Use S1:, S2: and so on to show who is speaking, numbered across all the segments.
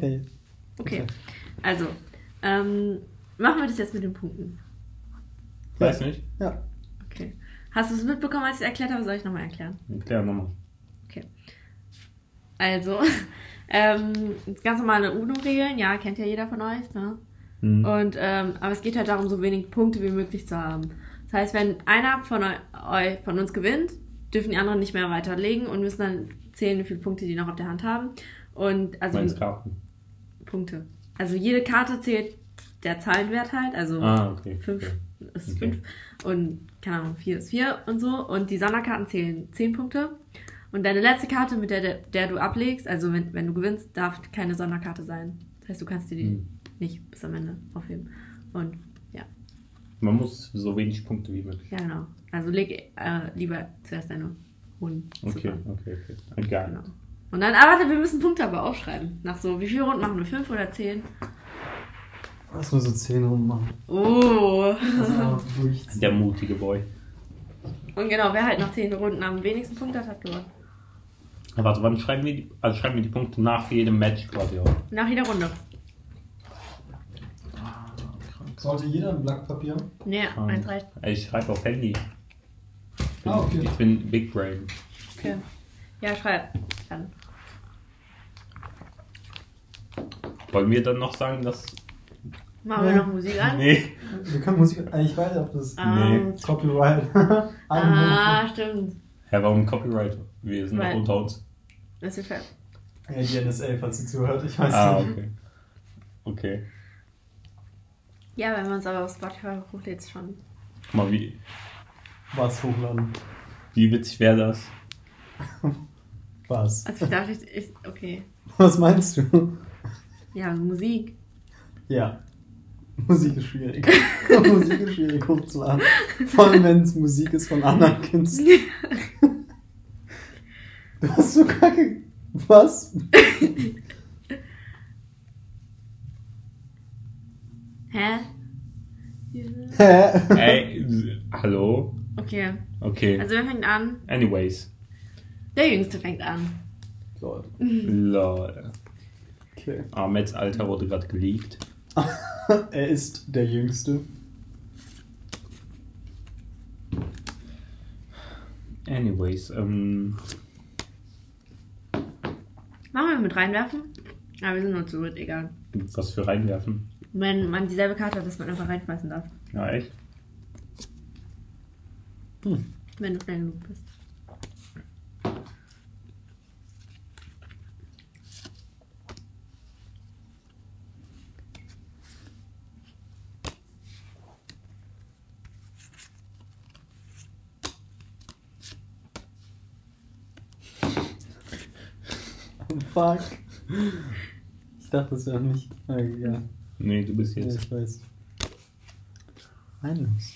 S1: Okay.
S2: Okay. Also, ähm, machen wir das jetzt mit den Punkten.
S3: Weiß nicht.
S1: Ja.
S2: Okay. Hast du es mitbekommen, als ich es erklärt habe? Soll ich nochmal erklären?
S3: Erklär nochmal.
S2: Also, ähm, ganz normale UNO-Regeln, ja, kennt ja jeder von euch, ne?
S3: Hm.
S2: Und, ähm, aber es geht halt darum, so wenig Punkte wie möglich zu haben. Das heißt, wenn einer von, eu eu von uns gewinnt, dürfen die anderen nicht mehr weiterlegen und müssen dann zählen, wie viele Punkte die noch auf der Hand haben. Und also
S3: Meinst Karten?
S2: Punkte. Also jede Karte zählt der Zahlenwert halt, also
S3: Ah, okay.
S2: fünf
S3: okay.
S2: ist
S3: Okay.
S2: fünf und keine Ahnung, vier ist vier und so. Und die Sonderkarten zählen zehn Punkte. Und deine letzte Karte, mit der, der du ablegst, also wenn, wenn du gewinnst, darf keine Sonderkarte sein. Das heißt, du kannst dir die
S3: Hm.
S2: nicht bis am Ende aufheben. Und
S3: Man muss so wenig Punkte wie möglich.
S2: ja, genau. Also leg äh, lieber zuerst deine Runden.
S3: Okay,
S2: zusammen.
S3: okay, okay. Egal.
S2: Genau. Und dann, aber warte, wir müssen Punkte aber aufschreiben. Nach so, wie viele Runden machen wir? Fünf oder zehn?
S1: Lass mal so 10 Runden machen.
S2: Oh.
S1: Also.
S3: Der mutige Boy.
S2: Und genau, wer halt nach zehn Runden am wenigsten Punkte hat, hat gewonnen.
S3: Ja, Warte, wann schreiben wir die, also schreiben wir die Punkte nach jedem Match quasi auf?
S2: Nach jeder Runde.
S1: Sollte jeder ein Blatt Papier?
S2: Nee, eins reicht.
S3: Ich schreibe auf Handy. Ich bin,
S1: Ah, okay.
S3: ich bin Big Brain.
S2: Okay. Ja, schreib. Dann.
S3: Wollen wir dann noch sagen, dass.
S2: Machen wir
S1: Ja.
S2: noch Musik an?
S3: Nee.
S1: Wir können Musik. äh, Ich weiß nicht, ob das
S2: Ah,
S3: Nee.
S1: Copyright.
S2: ah, stimmt.
S3: Hä, warum Copyright? Wir sind
S2: Weil-
S3: noch unter uns.
S2: Das ist fair.
S1: Ja, die NSA, falls sie zuhört. Ich weiß
S3: Ah,
S1: nicht.
S3: okay. Okay.
S2: Ja, wenn man es aber auf Spotify hochlädt, ist schon.
S3: Guck mal, wie,
S1: Was hochladen?
S3: wie witzig wäre das?
S1: Was?
S2: Also ich dachte, ich, ich. Okay.
S1: Was meinst du?
S2: Ja, Musik.
S1: Ja. Musik ist schwierig. Musik ist schwierig hochzuladen. Vor allem, wenn es Musik ist von anderen Künstlern. Du hast so kacke. Was?
S2: Hä?
S1: Hä?
S3: Ey, hallo?
S2: Okay.
S3: Okay.
S2: Also wer fängt an?
S3: Anyways.
S2: Der Jüngste fängt an.
S1: Lol.
S3: Lol.
S1: Okay.
S3: Ahmeds Alter wurde gerade geleakt.
S1: Er ist der Jüngste.
S3: Anyways, ähm.
S2: Machen wir mit reinwerfen? Aber wir sind nur zu dritt, egal.
S3: Was für reinwerfen?
S2: Wenn man dieselbe Karte hat, dass man einfach reinschmeißen darf.
S3: Ja, echt?
S1: Hm.
S2: Wenn du schnell genug bist.
S1: Fuck. Ich dachte, das wäre nicht. Ja.
S3: Nee, du bist
S1: ja,
S3: jetzt.
S1: ich weiß. Eines.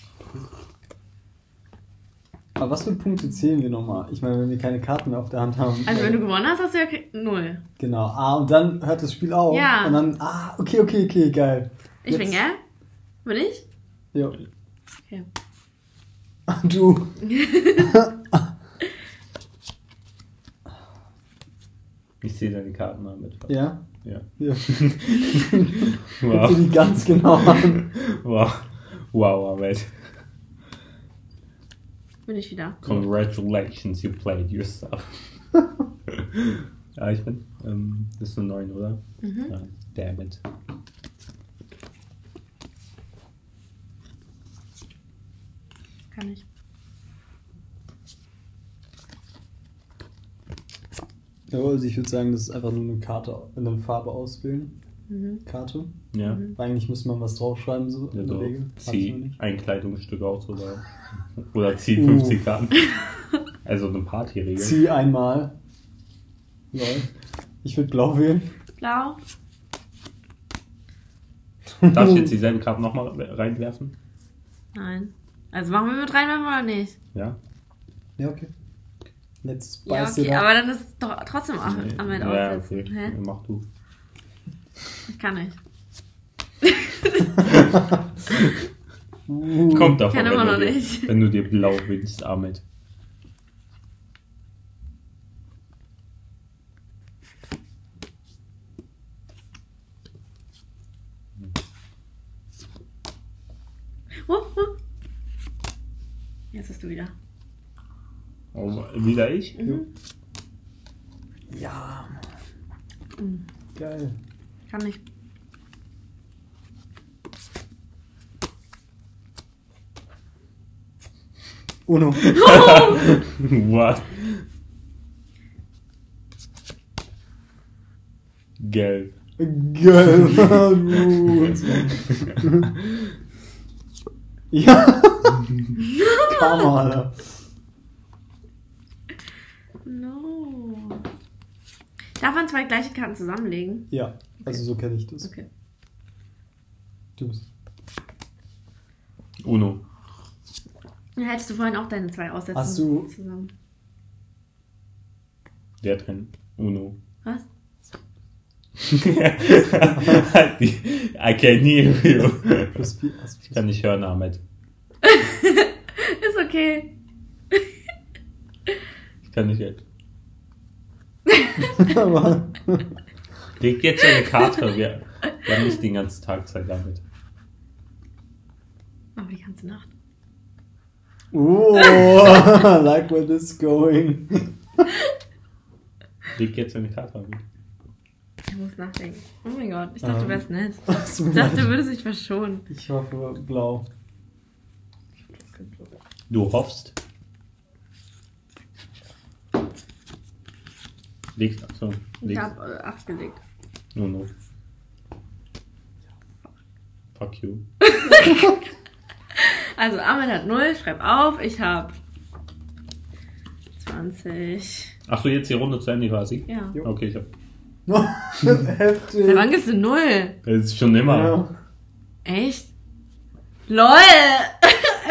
S1: Aber was für Punkte zählen wir nochmal? Ich meine, wenn wir keine Karten mehr auf der Hand haben.
S2: Also wenn du gewonnen hast, hast du ja null.
S1: Genau. Ah, und dann hört das Spiel auf.
S2: Ja.
S1: Und dann. Ah, okay, okay, okay, geil.
S2: Ich
S1: Jetzt-
S2: bin gell? Bin ich?
S1: Ja.
S2: Okay.
S1: Du.
S3: Ich sehe deine Karten damit.
S1: Ja?
S3: Ja.
S1: Ja. Guck
S3: Wow.
S1: dir die ganz genau an.
S3: Wow. Wow, Ahmed.
S2: Bin ich wieder.
S3: Congratulations, you played yourself. ja, ich bin. Ähm, das ist eine 9, oder?
S2: Mhm.
S3: Ja, damn it.
S2: Kann ich.
S1: Ja, also ich würde sagen, das ist einfach nur eine Karte, eine Farbe auswählen.
S2: Mhm.
S1: Karte.
S3: Ja.
S2: Mhm.
S1: Eigentlich müsste man was draufschreiben, so
S3: ja
S1: in der. Regel.
S3: Zieh ein Kleidungsstück aus oder, oder zieh
S1: Uh.
S3: 50 Karten. Also eine Partyregel.
S1: Zieh einmal. Lol. Ich würde blau wählen.
S2: Blau.
S3: Darf ich jetzt dieselben Karten nochmal reinwerfen?
S2: Nein. Also machen wir mit reinwerfen oder nicht?
S3: Ja?
S1: Ja, okay. Und
S2: jetzt
S1: beißt
S2: ja,
S1: okay,
S2: aber dann ist es doch trotzdem auch
S3: nee.
S2: am Ende
S3: ja. Okay. Mach du.
S2: Ich kann nicht.
S1: uh,
S3: Kommt davon,
S2: kann immer noch
S3: dir,
S2: nicht.
S3: wenn du dir blau willst, Ahmed.
S2: Jetzt bist du wieder.
S3: Oh, wieder ich?
S2: Mhm.
S1: Ja.
S2: Mhm.
S1: Geil.
S2: Kann nicht.
S1: Uno.
S3: What? Gelb.
S1: Geil. ja. Karma, Alter.
S2: No. Darf man zwei gleiche Karten zusammenlegen?
S1: Ja, also so kenne ich das.
S2: Okay.
S1: Du bist.
S3: Uno.
S2: Ja, hättest du vorhin auch deine zwei aussetzen
S1: Hast du-
S2: zusammen.
S3: Der drin. Uno.
S2: Was?
S3: I can hear you.
S1: Plus vier.
S3: Ich kann nicht hören, Ahmed.
S2: Ist okay.
S3: Ich kann nicht jetzt.
S1: Aber
S3: Leg jetzt eine Karte. Wir, wir haben nicht den ganzen Tag Zeit damit.
S2: Aber die ganze Nacht.
S1: oh, I like where this is going.
S3: Leg jetzt eine Karte an.
S2: Ich muss nachdenken. Oh mein Gott, ich dachte,
S1: Ähm.
S2: du wärst nett. Ich dachte, du würdest dich verschonen.
S1: Ich hoffe blau.
S3: Du hoffst. Legst, achso,
S2: Ich
S3: legst.
S2: habe äh, acht gelegt.
S3: Uno. Fuck you.
S2: Also, Ahmed hat 0, schreib auf. Ich habe 20.
S3: Achso, jetzt die Runde zu Ende quasi?
S2: Ja.
S1: Jo.
S3: Okay, ich hab.
S1: Heftig.
S2: Seit wann gehst du 0?
S3: Das ist schon immer.
S1: Ja.
S2: Echt? LOL!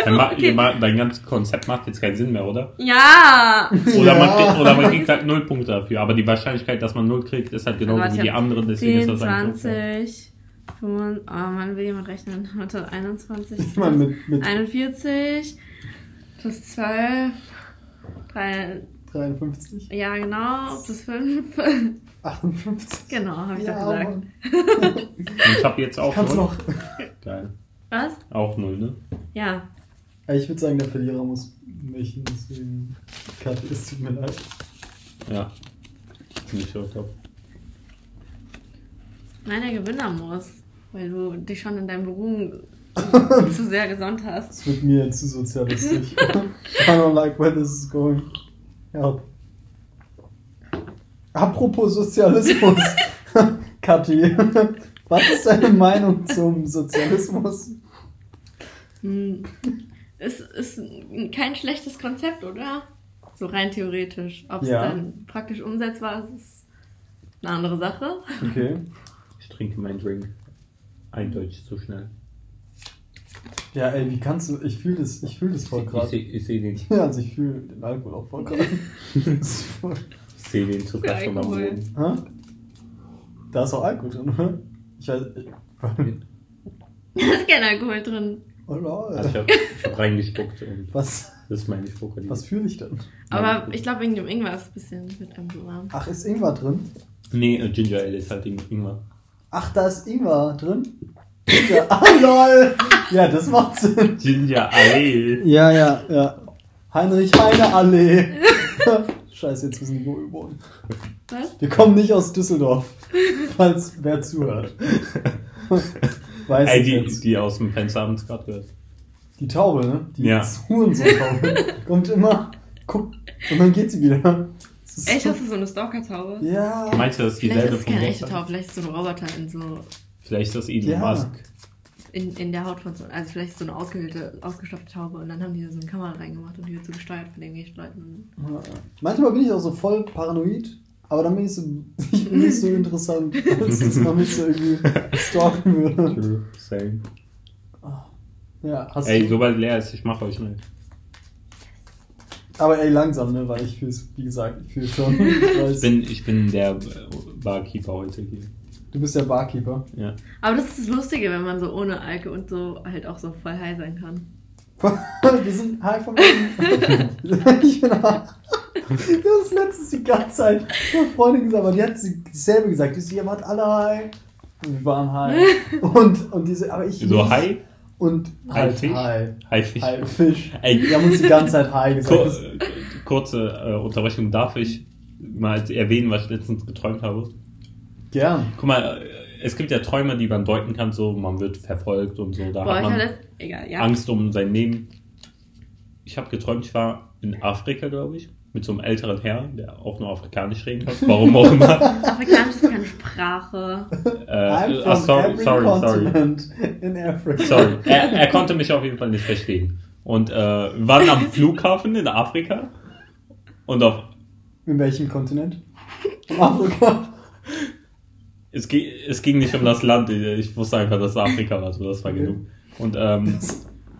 S2: Okay.
S3: dein ganzes Konzept macht jetzt keinen Sinn mehr, oder?
S2: Ja!
S3: Oder, man,
S1: Ja.
S3: kriegt, oder man kriegt halt null Punkte dafür. Aber die Wahrscheinlichkeit, dass man null kriegt, ist halt genauso wie
S2: ich
S3: die anderen. Deswegen
S2: 10,
S3: ist das eigentlich unfair.
S2: 20, 25, oh man will jemand rechnen. Warte, 21,
S1: Ich meine, mit, mit
S2: 41, plus 12, 3,
S1: 53,
S2: ja genau, plus 5.
S1: 58.
S2: genau, habe ich
S1: ja,
S2: doch gesagt.
S3: Und ich hab jetzt auch
S1: Kannst
S3: null.
S1: noch.
S3: Geil.
S2: Was?
S3: Auch null, ne?
S2: Ja.
S1: Ja, Ich würde sagen, der Verlierer muss mich, deswegen. Kathi, es tut mir leid.
S3: Ja. Finde ich schon top.
S2: Nein, der Gewinner muss, weil du dich schon in deinem Beruf zu sehr gesonnt hast.
S1: Das wird mir zu sozialistisch. I don't like where this is going. Help. Apropos Sozialismus. Kathi, was ist deine Meinung zum Sozialismus?
S2: Hm. Es ist kein schlechtes Konzept, oder? So rein theoretisch. Ob es
S1: Ja.
S2: dann praktisch umsetzbar ist, ist eine andere Sache.
S1: Okay.
S3: Ich trinke meinen Drink eindeutig zu schnell.
S1: Ja, ey, wie kannst du. Ich fühle das, ich fühl das voll
S3: Ich,
S1: gerade.
S3: seh- ich sehe den,
S1: Ja, also ich fühle den Alkohol auch voll gerade. Voll-
S3: ich seh den Zucker schon am. Boden.
S1: Hä? Da ist auch Alkohol drin, oder? Ich weiß. Ich,
S2: Da ist kein Alkohol drin.
S1: Oh lol.
S3: Also ich habe ich hab reingespuckt und
S1: Was,
S3: das ist meine Spucke.
S1: was fühle ich denn?
S2: Aber ich glaube, wegen dem Ingwer ist es ein bisschen mit einem so warm.
S1: Ach, ist Ingwer drin?
S3: Nee, äh, Ginger Ale ist halt Ingwer.
S1: Ach, da ist Ingwer drin? Ja, ah, lol. Ja, das macht Sinn.
S3: Ginger Ale.
S1: Ja, ja, ja. Heinrich Heine Allee. Scheiße, jetzt müssen wir wo üben.
S2: Was?
S1: Wir kommen nicht aus Düsseldorf, falls wer zuhört. Weiß
S3: Ey,
S1: ich
S3: die,
S1: jetzt.
S3: die aus dem Fenster haben es gerade gehört.
S1: Die Taube, ne? Die
S3: Ja.
S1: Hurensohn-Taube. Kommt immer, guckt und dann geht sie wieder. Das ist
S2: Echt,
S1: so-
S2: hast du so eine Stalker-Taube?
S1: Ja.
S3: Meinst du, das ist
S2: Vielleicht
S3: dieselbe
S2: ist es keine echte? Taube, vielleicht ist es so ein Roboter in so
S3: Vielleicht ist das Elon
S1: Ja.
S3: Musk.
S2: in, in der Haut von so, also vielleicht ist so eine ausgehöhlte, ausgestopfte Taube und dann haben die da so eine Kamera reingemacht und die wird so gesteuert von den Leuten.
S1: Ja. Manchmal bin ich auch so voll paranoid, aber dann bin ich so, ich bin nicht so interessant, als dass man mich so irgendwie stalken würde.
S3: True. Same.
S1: Ja, hast
S3: Ey,
S1: du.
S3: sobald leer ist, ich mache euch mit.
S1: Aber ey, langsam, ne? Weil ich fühl's, wie gesagt, ich fühle schon. Ich weiß,
S3: Ich bin, ich bin der äh, Barkeeper heute hier.
S1: du bist der Barkeeper.
S3: Ja.
S2: Aber das ist das Lustige, wenn man so ohne Alke und so halt auch so voll high sein kann.
S1: Wir sind high von Ich bin high. Das ist letztens die ganze Zeit meine Freundin gesagt, aber die hat sie dasselbe gesagt. Die ihr wart alle high. Und wir waren high. Und, und diese, aber ich.
S3: So high?
S1: und halt
S3: Haifisch?
S1: Hai.
S3: Haifisch.
S1: Haifisch.
S3: Ey,
S1: Wir haben uns die ganze Zeit Hai
S3: Kur
S1: gesagt.
S3: kurze äh, Unterbrechung. Darf ich mal erwähnen, was ich letztens geträumt habe?
S1: Gern.
S3: Guck mal, äh, es gibt ja Träume, die man deuten kann, so man wird verfolgt und so. Da
S2: Boah,
S3: hat man
S2: hatte. Egal, ja.
S3: Angst um sein Leben. Ich habe geträumt, ich war in Afrika, glaube ich, mit so einem älteren Herr, der auch nur Afrikanisch reden kann. Warum auch immer.
S2: Afrikanisch ist keine Sprache.
S3: Äh,
S1: I'm
S3: ah,
S1: from
S3: sorry,
S1: every
S3: sorry, sorry.
S1: continent in Africa.
S3: Sorry. Er, er konnte mich auf jeden Fall nicht verstehen. Und äh, wir waren am Flughafen in Afrika. Und auf,
S1: In welchem Kontinent? In Afrika.
S3: es, ging, es ging nicht um das Land. Ich wusste einfach, dass es Afrika war. So, das war
S1: Okay.
S3: genug. Und, ähm,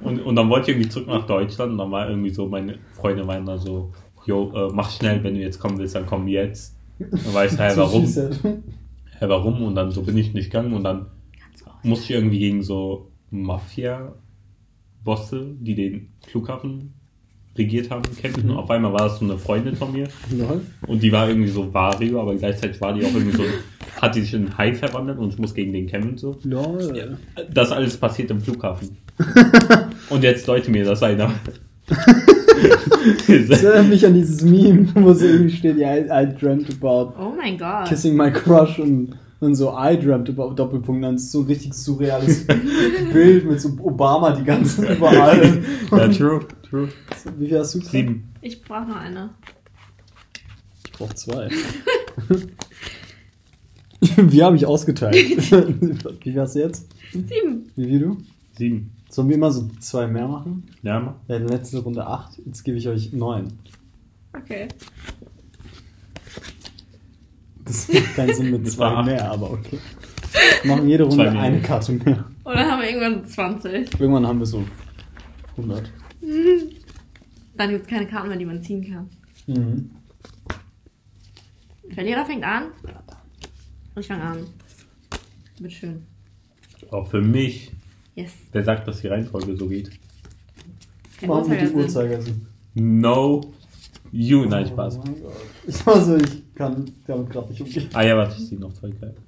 S3: und, und dann wollte ich irgendwie zurück nach Deutschland. Und dann war irgendwie so, meine Freunde waren dann so, jo, äh, mach schnell, wenn du jetzt kommen willst, dann komm jetzt. Dann war ich,
S1: So
S3: warum? Hä, warum? Und dann so bin ich nicht gegangen. Und dann musste ich irgendwie gegen so Mafia-Bosse, die den Flughafen regiert haben, kämpfen. Und auf einmal war das so eine Freundin von mir.
S1: Lol.
S3: Und die war irgendwie so Vario, aber gleichzeitig war die auch irgendwie so, hat die sich in einen Hai verwandelt und ich muss gegen den kämpfen so.
S1: Lol.
S3: Das alles passiert im Flughafen. und jetzt deute mir das einer.
S1: Das erinnert mich an dieses Meme, wo so irgendwie steht, ja, I, I dreamt about
S2: Oh mein Gott.
S1: kissing my crush und dann so I dreamt about Doppelpunkt, dann ist so ein richtig surreales Bild mit so Obama die ganze überall.
S3: ja, true, true.
S1: Wie viel hast du? gesagt?
S3: Sieben.
S2: Ich brauche noch eine.
S1: Ich brauch zwei. Wie habe ich ausgeteilt? Wie viel hast du jetzt?
S2: Sieben.
S1: Wie viel du?
S3: Sieben.
S1: Sollen wir immer so zwei mehr machen?
S3: Ja, Mann.
S1: Ja, in der letzten Runde acht. Jetzt gebe ich euch neun.
S2: Okay.
S1: Das macht keinen Sinn mit zwei mehr, aber okay. Wir machen jede Runde eine Karte mehr.
S2: Oder haben wir irgendwann 20?
S1: Irgendwann haben wir so 100.
S2: Dann gibt es keine Karten mehr, die man ziehen kann.
S1: Mhm.
S2: Verlierer fängt an. Ich fange an. Wird schön.
S3: Auch für mich.
S2: Yes.
S3: Wer sagt, dass die Reihenfolge so geht?
S2: Kein
S1: Machen wir die
S2: Uhrzeigersinn.
S1: Uhrzeigersinn.
S3: No. You. Nein, Spaß.
S1: Oh mein Gott. Ich also, ich kann damit gerade nicht umgehen.
S3: Ah ja, warte, ich ziehe noch zwei Karten.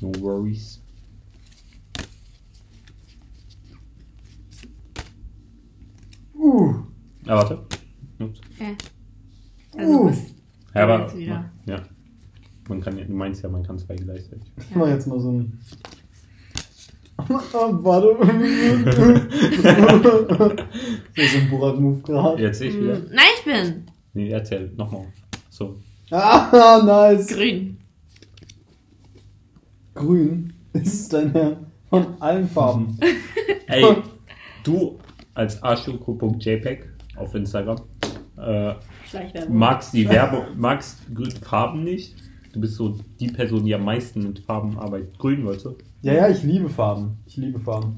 S3: No worries.
S1: Uh.
S3: Ah, warte. Ups.
S2: Äh. Also,
S1: Uh.
S3: Ja, aber, ja. Man kann, ja- du meinst ja, man kann zwei gleichzeitig.
S1: Ich mach jetzt mal so ein. Oh, warte. so so ein Burak-Move gerade.
S3: Jetzt ich wieder.
S2: Hm, Nein, ich bin
S3: Nee, erzähl, nochmal. So.
S1: Ah, nice.
S2: grün.
S1: Grün ist dein Herr von allen Farben.
S3: Ey, du als arschoko.jpg auf Instagram äh, magst die Werbung, magst grüne Farben nicht. Du bist so die Person, die am meisten mit Farben arbeitet. Grün, weißt du?
S1: Ja, ja, ich liebe Farben. Ich liebe Farben.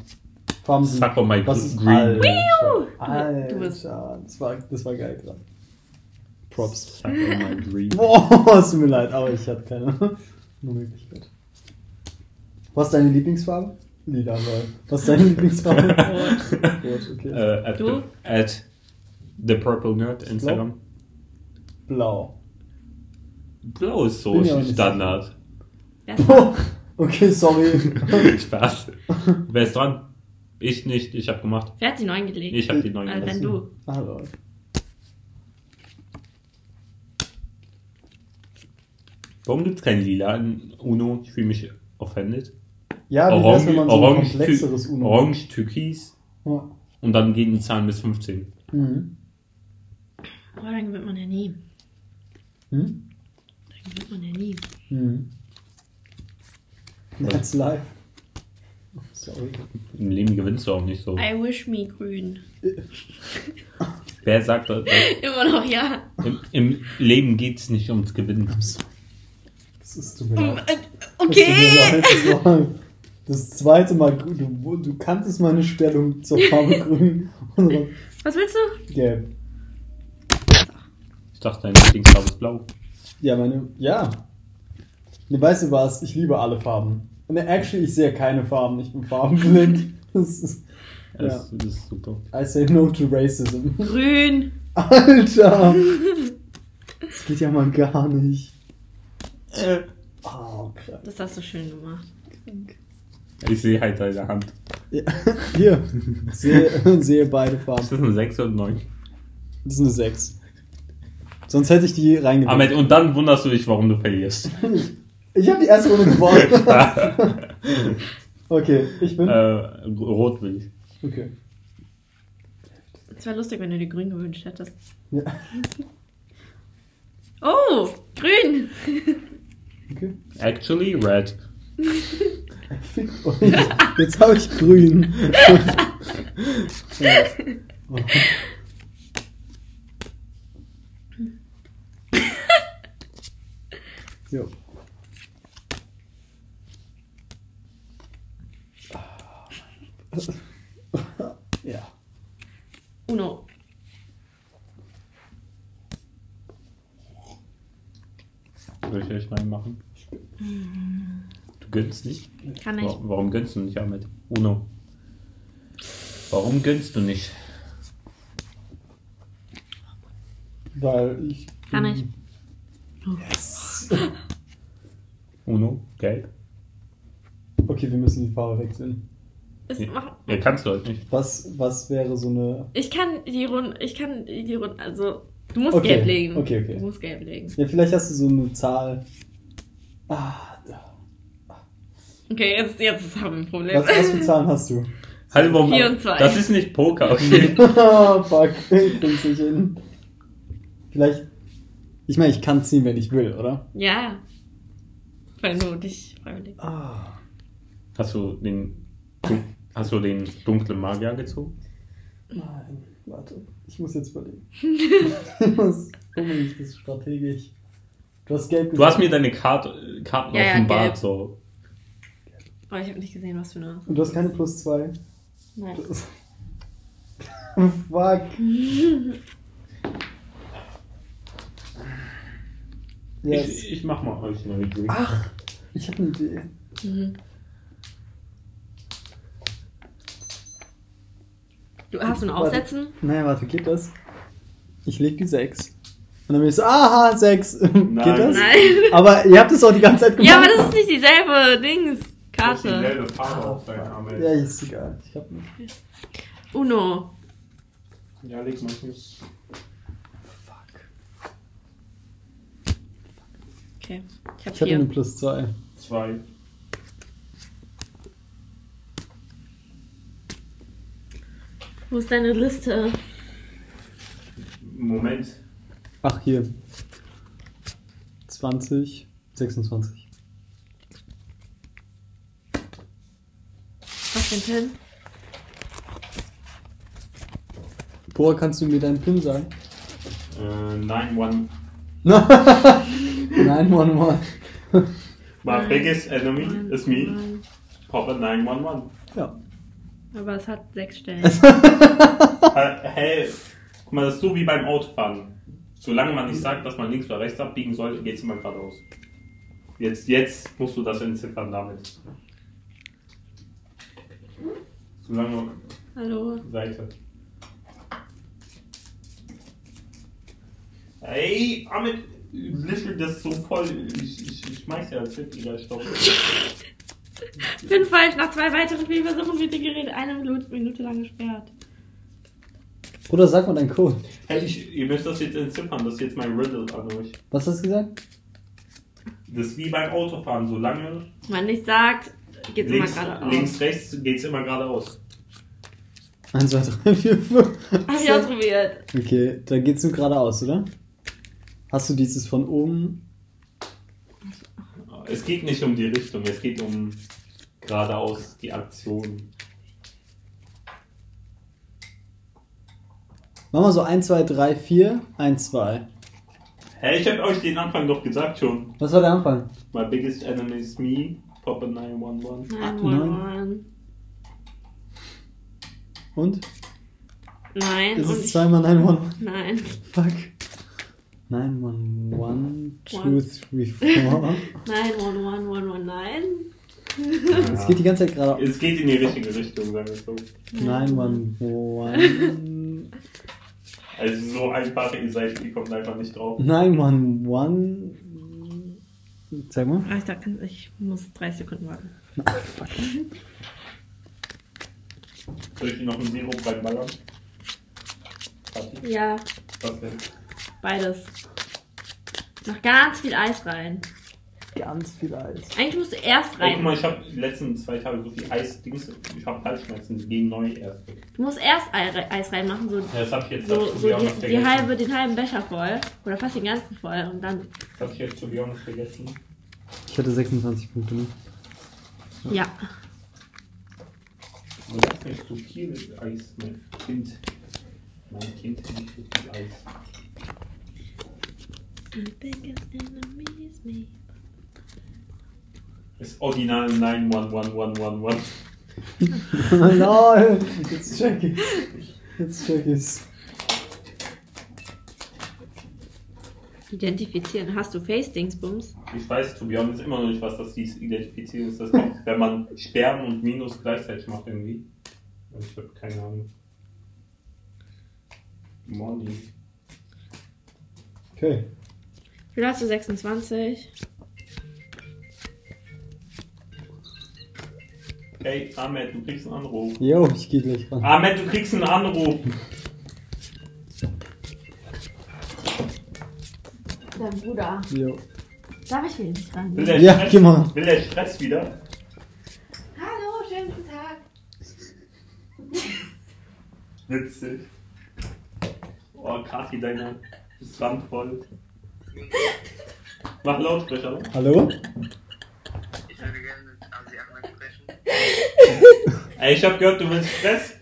S1: Farben sind.
S3: Doch mal
S1: was
S3: gr-
S1: ist
S3: green.
S1: Alter,
S2: Du bist-
S1: Alter, das war, das war geil gerade. Props.
S3: Sag doch mal green.
S1: Boah, es tut mir leid, aber ich hatte keine nur Möglichkeit. Was ist deine Lieblingsfarbe? Lila, weil. Was ist deine Lieblingsfarbe? Rot, okay.
S3: Äh, at,
S2: Du?
S3: at the Purple Nerd Instagram.
S1: Blau.
S3: Blau ist so
S1: Bin ja auch nicht
S3: Standard.
S1: Oh, okay, sorry.
S3: Spaß. Wer ist dran? Ich nicht, ich hab gemacht.
S2: Wer hat die neuen gelegt?
S3: Ich hab die neuen
S2: Also wenn
S3: gelassen.
S2: du.
S1: Ah, lol.
S3: Warum gibt's kein Lila in Uno? Ich fühle mich offended.
S1: Ja, wie
S3: Orange,
S1: wenn man so ein
S3: Orange,
S1: komplexeres
S3: Tü-
S1: Uno
S3: Orange, Türkis
S1: Ja.
S3: und dann gehen die Zahlen bis 15.
S1: Mhm.
S2: Oh, dann gewinnt man ja nie.
S1: Hm?
S2: Dann gewinnt man ja nie.
S1: Mhm. That's life. Sorry.
S3: Im Leben gewinnst du auch nicht so.
S2: I wish me grün.
S3: Wer sagt, dass,
S2: Immer noch ja.
S3: im, im Leben geht's nicht ums Gewinnen.
S1: Das ist tut mir leid.
S2: Äh,
S1: Das tut
S2: Okay.
S1: mir leid, Das das zweite Mal, grün. du, du kanntest meine Stellung zur Farbe grün
S2: Was willst du?
S1: gelb.
S3: Ich dachte, dein Lieblingsfarbe ist blau.
S1: Ja, meine, ja. Ne, weißt du was? Ich liebe alle Farben. Ne, actually, ich sehe keine Farben. Ich bin farbenblind. Das ist, ja.
S3: Das, das ist super.
S1: I say no to racism.
S2: Grün.
S1: Alter! Das geht ja mal gar nicht. Oh, krass.
S2: Das hast du schön gemacht.
S3: Ich sehe halt deine Hand.
S1: Ja. Hier. Sehe, sehe beide
S3: Ist
S1: Farben.
S3: das eine 6 oder 9?
S1: Das ist eine 6. Sonst hätte ich die reingebracht.
S3: Ahmed, und dann wunderst du dich, warum du verlierst.
S1: Ich habe die erste Runde gewonnen. okay, ich bin.
S3: äh, rot will ich.
S1: Okay.
S2: Es wäre lustig, wenn du dir grün gewünscht hättest.
S1: Ja.
S2: Oh, grün!
S1: Okay.
S3: Actually, red.
S1: Jetzt habe ich grün. Ja. Oh. Jo. Ja.
S2: Uno.
S3: Soll ich euch reinmachen? Du gönnst nicht?
S2: Kann ich.
S3: Wa- Warum gönnst du nicht, Ahmed? Uno. Warum gönnst du nicht?
S1: Weil ich.
S2: Kann ich.
S1: Yes.
S3: Uno, gelb.
S1: Okay, wir müssen die Farbe wechseln.
S2: Ist, mach,
S3: Ja, kannst du halt nicht.
S1: Was, was wäre so eine.
S2: ich kann die Runde, ich kann die Runde, also du musst
S1: Okay,
S2: gelb legen.
S1: okay, okay.
S2: Du musst gelb legen.
S1: Ja, vielleicht hast du so eine Zahl. Ah, da.
S2: Okay, jetzt, jetzt haben wir ein Problem.
S1: Was, was für Zahlen hast du?
S3: Hallo, warum?
S2: Vier und zwei.
S3: Das ist nicht Poker, okay?
S1: Ah, fuck. Ich krieg's nicht hin. Vielleicht. Ich meine, ich kann ziehen, wenn ich will, oder?
S2: ja. Wenn du dich freiwillig.
S1: Ah.
S3: Hast du den, hast du den dunklen Magier gezogen?
S1: Nein, warte. Ich muss jetzt überlegen. ich muss gucken, das ist strategisch. Du hast gelb
S3: Du hast mir deine Karte, Karten
S2: Ja, ja,
S3: offenbart,
S2: gelb.
S3: so.
S2: Aber ich habe nicht gesehen, was für eine.
S1: Und du hast keine plus zwei.
S2: Nein.
S1: Fuck. Yes.
S3: Ich, ich mach mal euch eine Green.
S1: Ach, ich habe eine Idee.
S2: Mhm. Du hast du ein
S1: Warte. Naja, warte, geht das? Ich leg die 6. Und dann bin ich so, aha, 6. geht das?
S2: Nein.
S1: Aber ihr habt es auch die ganze Zeit gemacht.
S2: Ja, aber das ist nicht dieselbe Dings. Karte.
S3: dieselbe Farbe auf deinem Arm.
S1: Ja, ist egal. Ich hab nicht.
S2: Uno.
S3: Ja, leg mal nicht.
S2: Okay. Ich habe
S1: Ich hatte eine plus 2.
S3: Zwei.
S2: Wo ist deine Liste?
S3: Moment.
S1: Ach, hier. 20, 26.
S2: Was für ein Pin?
S1: Boah, kannst du mir deinen PIN sagen?
S3: Äh, 9-1.
S1: 911.
S3: My biggest enemy is me. Papa 911.
S1: Ja.
S2: Aber es hat sechs Stellen.
S3: Äh, Hey, guck mal, das ist so wie beim Autofahren. Solange man nicht sagt, dass man links oder rechts abbiegen soll, geht es immer geradeaus. Jetzt, jetzt musst du das entziffern damit. Solange
S2: Hallo.
S3: Seite. Ey, Amit, Lischel, das so voll. Ich, ich, ich schmeiß ja als Hittiger Stoff.
S2: Bin falsch. Nach zwei weiteren Spielversuchen wird die Gerät eine Minute, lang gesperrt.
S1: Bruder, sag mal deinen Code.
S3: Hey, ich, ihr müsst das jetzt entziffern, das ist jetzt mein Riddle an euch.
S1: Was hast du gesagt?
S3: Das ist wie beim Autofahren, solange
S2: Wenn man nicht sagt, geht's
S3: links,
S2: immer geradeaus.
S3: links, rechts geht's immer geradeaus.
S1: 1, 2, 3, 4, 5.
S2: Hab ich ausprobiert.
S1: Okay, da geht's nur geradeaus, oder? Hast du dieses von oben?
S3: Es geht nicht um die Richtung, es geht um geradeaus die Aktion.
S1: Machen wir so 1, 2, 3, 4, 1, 2.
S3: Hey, ich hab euch den Anfang doch gesagt schon.
S1: Was war der Anfang?
S3: My biggest enemy is me. Papa 911.
S2: Nein,
S1: neun.
S2: nein.
S1: Und?
S2: Nein.
S1: Ist
S2: und
S1: es zweimal 911?
S2: Nein.
S1: Fuck. 911, 2,
S2: One.
S1: 3, 4.
S2: Nein, one, one, one, one, nein.
S1: Es geht die ganze Zeit geradeaus.
S3: Es geht in die richtige Richtung, sagen wir es so.
S1: 911.
S3: Also so einfach, ihr seid, ihr kommt einfach nicht drauf.
S1: 911. Sag mal.
S2: Ah, Ich dachte, ich muss 30 Sekunden warten.
S3: Soll ich dir noch einen Sirup reinballern?
S2: Ja,
S3: Was denn?
S2: Beides. Mach ganz viel Eis rein.
S1: Ganz viel Eis.
S2: Eigentlich musst du erst
S3: Ey, guck mal,
S2: rein.
S3: ich habe die letzten zwei Tage so viel Eis-Dings. Ich habe Halsschmerzen, die gehen neu erst.
S2: Du musst erst Ei- Eis reinmachen, so,
S3: Ja, das habe ich jetzt
S2: so,
S3: to
S2: so
S3: be honest
S2: die, die
S3: vergessen.
S2: halbe, den halben Becher voll. Oder fast den ganzen voll. Und dann,
S3: Das habe ich jetzt to be honest vergessen.
S1: Ich hatte 26 Punkte, ne?
S2: ja.
S3: Du hast nicht so viel Eis, mein Kind. Mein Kind hat nicht so viel Eis. Ist original 91111.
S1: Lol, jetzt check ich's. Jetzt check ich's.
S2: Identifizieren. Hast du Face-Dingsbums?
S3: Ich weiß to be honest immer noch nicht, was das hieß. Identifizieren ist das doch, wenn man Sperren und Minus gleichzeitig macht irgendwie. Ich habe keine Ahnung. Molly.
S1: Okay.
S2: Wie viel hast du? 26?
S3: Hey, Ahmed, du kriegst einen Anruf.
S1: Jo, ich geh gleich ran.
S3: Ahmed, du kriegst einen Anruf.
S2: Dein Bruder.
S1: Jo.
S2: Darf ich ihn nicht ran?
S3: Will der
S1: Ja,
S3: Stress,
S1: geh mal.
S3: Will der Stress wieder?
S2: Hallo, schönen guten Tag.
S3: Witzig. Oh, Kathi, deine ist randvoll. Mach Lautsprecher?
S1: Hallo?
S4: Ich würde gerne mit Asi Ahmed sprechen.
S3: Ey, ich hab gehört, du willst Stress.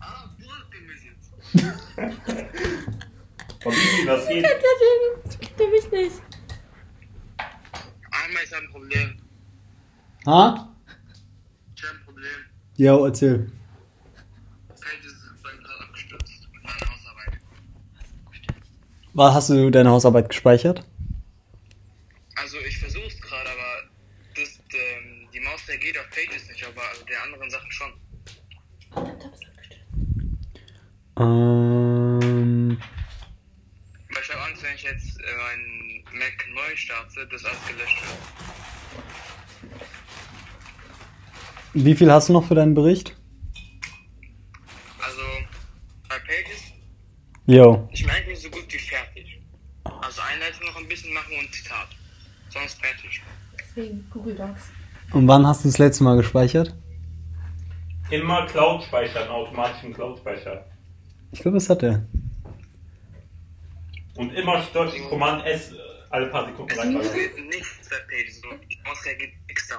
S4: Ah, Burg, den wir jetzt.
S3: Oh, Bibi, was geht?
S2: Deswegen kennt er mich nicht.
S4: Ahmed ist ein Problem.
S1: Ha?
S4: Ich habe ein Problem.
S1: Jo, erzähl.
S4: Page ist beim gerade abgestürzt mit meiner Hausarbeit.
S1: War, hast du deine Hausarbeit gespeichert?
S4: Also ich versuche es gerade, aber das, ähm, die Maus reagiert auf Pages nicht, aber also der anderen Sachen schon.
S1: Ähm.
S4: Weil ich habe Angst, wenn ich jetzt äh, meinen Mac neu starte, dass alles gelöscht wird.
S1: Wie viel hast du noch für deinen Bericht?
S4: Also bei Pages
S1: Jo.
S4: ich eigentlich nicht so gut wie fertig. Also Einleitung noch ein bisschen machen und Zitat. Sonst fertig.
S2: Deswegen Google Docs.
S1: Und wann hast du das letzte Mal gespeichert?
S3: Immer Cloud speichern, automatischen Cloud speichern.
S1: Ich glaube, das hat er.
S3: Und immer Steuerung Command S äh, alle paar Sekunden
S4: passiert nichts bei Pages, so die Maus reagiert extra.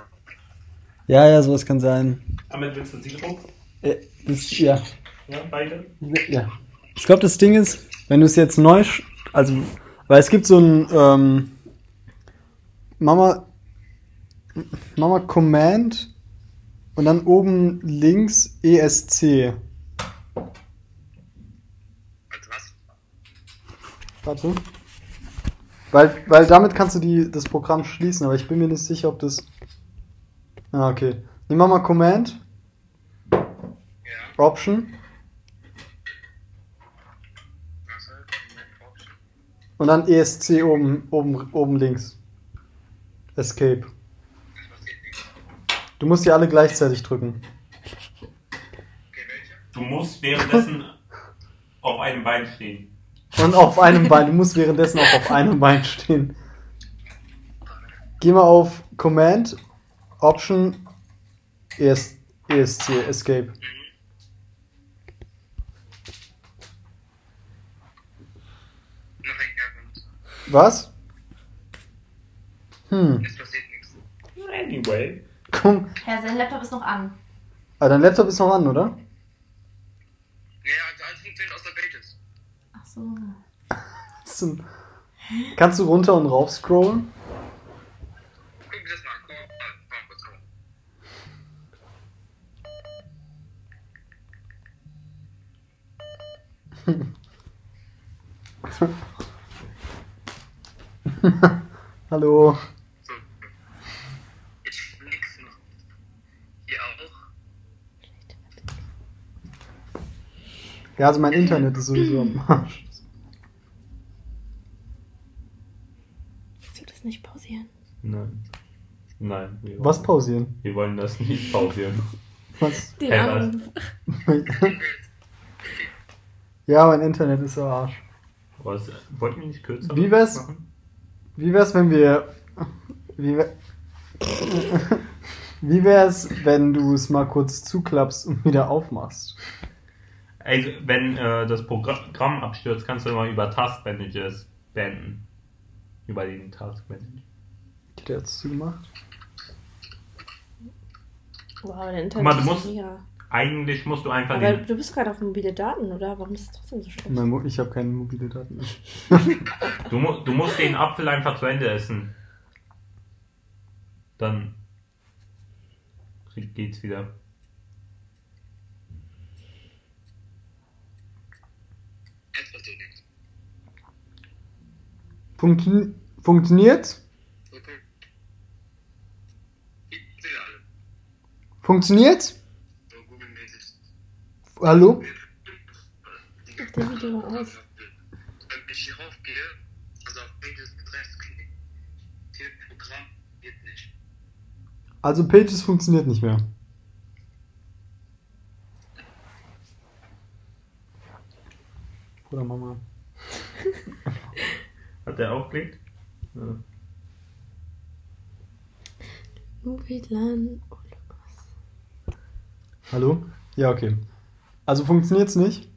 S1: Ja, ja, sowas kann sein.
S3: Ahmed, willst du Sirup?
S1: Äh, das, ja.
S3: Ja, beide?
S1: Ja. Ich glaube, das Ding ist, wenn du es jetzt neu, also, weil es gibt so ein ähm, Mama, Mama Command und dann oben links ESC.
S4: Was?
S1: Warte. Weil, weil damit kannst du die, das Programm schließen, aber ich bin mir nicht sicher, ob das. Ah, okay. Nehmen wir mal Command,
S4: Ja.
S1: Option
S4: Was soll Comment Option?
S1: Und dann ESC oben, oben, oben links. Escape. Du musst die alle gleichzeitig drücken.
S3: Du musst währenddessen auf einem Bein stehen.
S1: Und auf einem Bein. Du musst währenddessen auch auf einem Bein stehen. Geh mal auf Command, Option, ES, ESC, Escape.
S4: Noch ein Herkunft.
S1: Was? Hm,
S4: Es passiert nichts.
S3: Anyway.
S1: komm.
S2: Ja, sein Laptop ist noch an.
S1: Ah, dein Laptop ist noch an, oder?
S4: Ja, also alles funktioniert außer Pages.
S2: Ach so.
S1: Kannst du runter und rauf scrollen?
S4: Guck dir das mal an. Komm, komm, komm, kurz, komm.
S1: Hallo.
S4: So. Ich nix noch. Hier auch.
S1: Ja, also mein Internet ist sowieso am Arsch.
S2: Willst du das nicht pausieren?
S3: Nein. Nein. wir
S1: Was
S3: wollen-
S1: pausieren?
S3: Wir wollen das nicht pausieren.
S1: Was?
S2: Den
S3: Hey,
S2: Anruf.
S1: Ja, mein Internet ist am Arsch.
S3: Was, wollten wir nicht kürzer
S1: Wie wär's-
S3: machen?
S1: Wie wär's, wenn wir. Wie, wär, wie wär's, wenn du es mal kurz zuklappst und wieder aufmachst?
S3: Also, wenn äh, das Programm abstürzt, kannst du immer über Task Managers beenden. Über den Task Manager.
S1: Hat der jetzt zugemacht?
S2: Wow, dein
S3: Guck mal,
S2: Internet
S3: du
S2: ist
S3: musst-
S2: mega.
S3: Eigentlich musst du einfach
S2: Aber du bist gerade auf mobile Daten, oder? Warum ist es trotzdem so
S1: Mo ich habe keine mobile Daten. mehr.
S3: Du, mu du musst den Apfel einfach zu Ende essen. Dann geht's wieder.
S4: Jetzt wird nichts.
S1: Funktio funktioniert?
S4: Okay. Ich sehe alle.
S1: Funktioniert? Hallo?
S2: Mach den Video mal aus.
S4: Wenn ich hier raufgehe, also auf Pages mit rechts klicke, hier Programm geht nicht.
S1: Also Pages funktioniert nicht mehr. Bruder Mama.
S3: Hat der aufgelegt? Ja.
S2: Mobilan.
S1: Hallo? Ja, okay. Also funktioniert's nicht?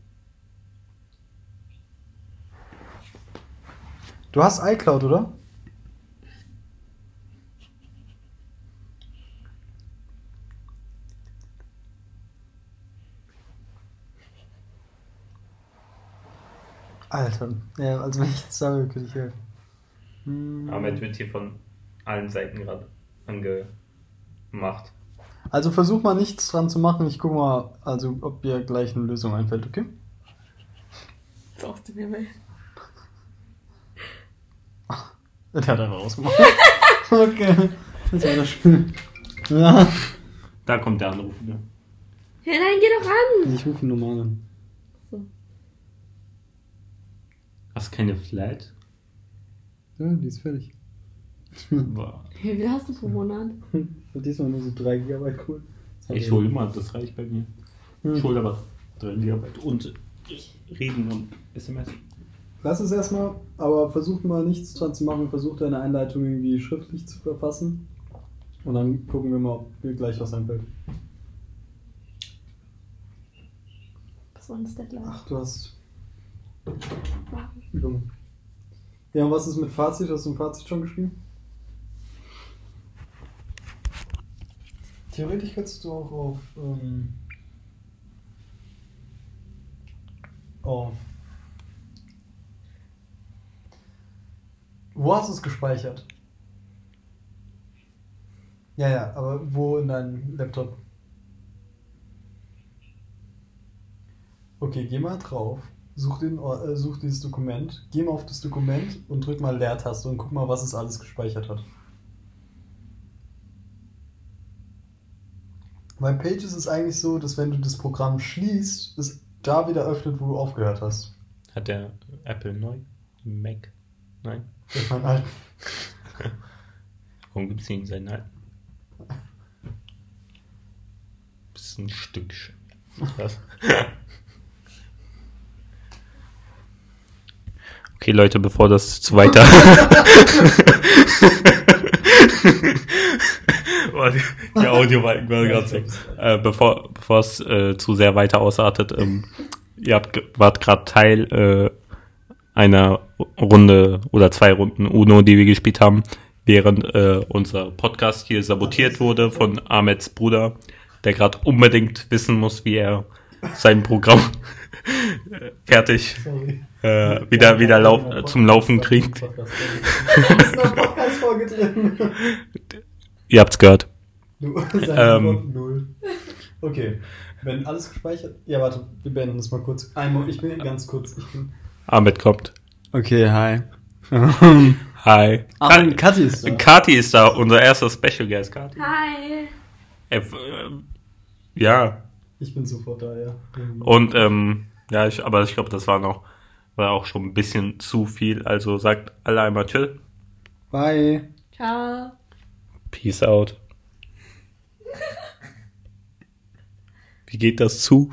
S1: Du hast iCloud, oder? Alter, ja, also wenn ich jetzt sage, könnte ich helfen. Hm.
S3: Ahmed wird hier von allen Seiten gerade angemacht.
S1: Also versuch mal nichts dran zu machen. Ich guck mal, also ob dir gleich eine Lösung einfällt, okay?
S2: Brauchst du mir mal.
S1: Der hat einfach ausgemacht. okay. Das war das Spiel. Ja.
S3: Da kommt der Anruf wieder.
S2: Ja, nein, geh doch ran!
S1: Ich rufe ihn normal an.
S3: Hast du keine Flat?
S1: Ja, die ist fertig.
S3: Boah.
S2: Wie viel hast du pro Monat?
S1: Diesmal nur so 3 GB cool.
S3: Ich hole immer, das reicht bei mir. Ich hole aber 3 GB und reden und SMS.
S1: Lass es erstmal, aber versuch mal nichts dran zu machen. Versuch deine Einleitung irgendwie schriftlich zu verfassen. Und dann gucken wir mal, ob mir gleich was einfällt.
S2: Was war das Deadline?
S1: Ach, du hast Übung. Ja, und was ist mit Fazit? Hast du ein Fazit schon geschrieben? Theoretisch kannst du auch auf, ähm, auf Wo hast du es gespeichert? Ja, ja, aber wo in deinem Laptop? Okay, geh mal drauf, such, den, äh, such dieses Dokument, geh mal auf das Dokument und drück mal Leertaste und guck mal, was es alles gespeichert hat. Bei Pages ist es eigentlich so, dass wenn du das Programm schließt, es da wieder öffnet, wo du aufgehört hast.
S3: Hat der Apple neu? Mac? Nein?
S1: Ich mein, halt,
S3: Warum gibt es in seinen alten? Bist ein Stück Sch- Was? Okay, Leute, bevor das zu weiter. Boah, die, die Audio war, war gerade weg. Äh, bevor es äh, zu sehr weiter ausartet, ähm, ihr habt, wart gerade Teil äh, einer Runde oder zwei Runden Uno, die wir gespielt haben, während äh, unser Podcast hier sabotiert wurde von Ahmeds Bruder, der gerade unbedingt wissen muss, wie er sein Programm fertig äh, wieder wieder lau zum Laufen kriegt.
S1: Podcast-Folge drin.
S3: Ihr habt's gehört.
S1: Du, sein
S3: Ähm.
S1: Wort null. Okay, wenn alles gespeichert. Ja, warte, wir beenden das mal kurz. Einmal, ich bin ganz kurz. Bin
S3: Ahmed kommt.
S1: okay, hi.
S3: Hi.
S1: Ach,
S3: Ka-
S1: und Kathi ist da.
S3: Kati ist da, unser erster Special Guest. Kati.
S2: Hi!
S3: Äh, äh, ja.
S1: Ich bin sofort da, ja.
S3: Und ähm, ja, ich, aber ich glaube, das war noch war auch schon ein bisschen zu viel. Also sagt alle einmal Chill.
S1: Bye.
S2: Ciao!
S3: Peace out. Wie geht das zu?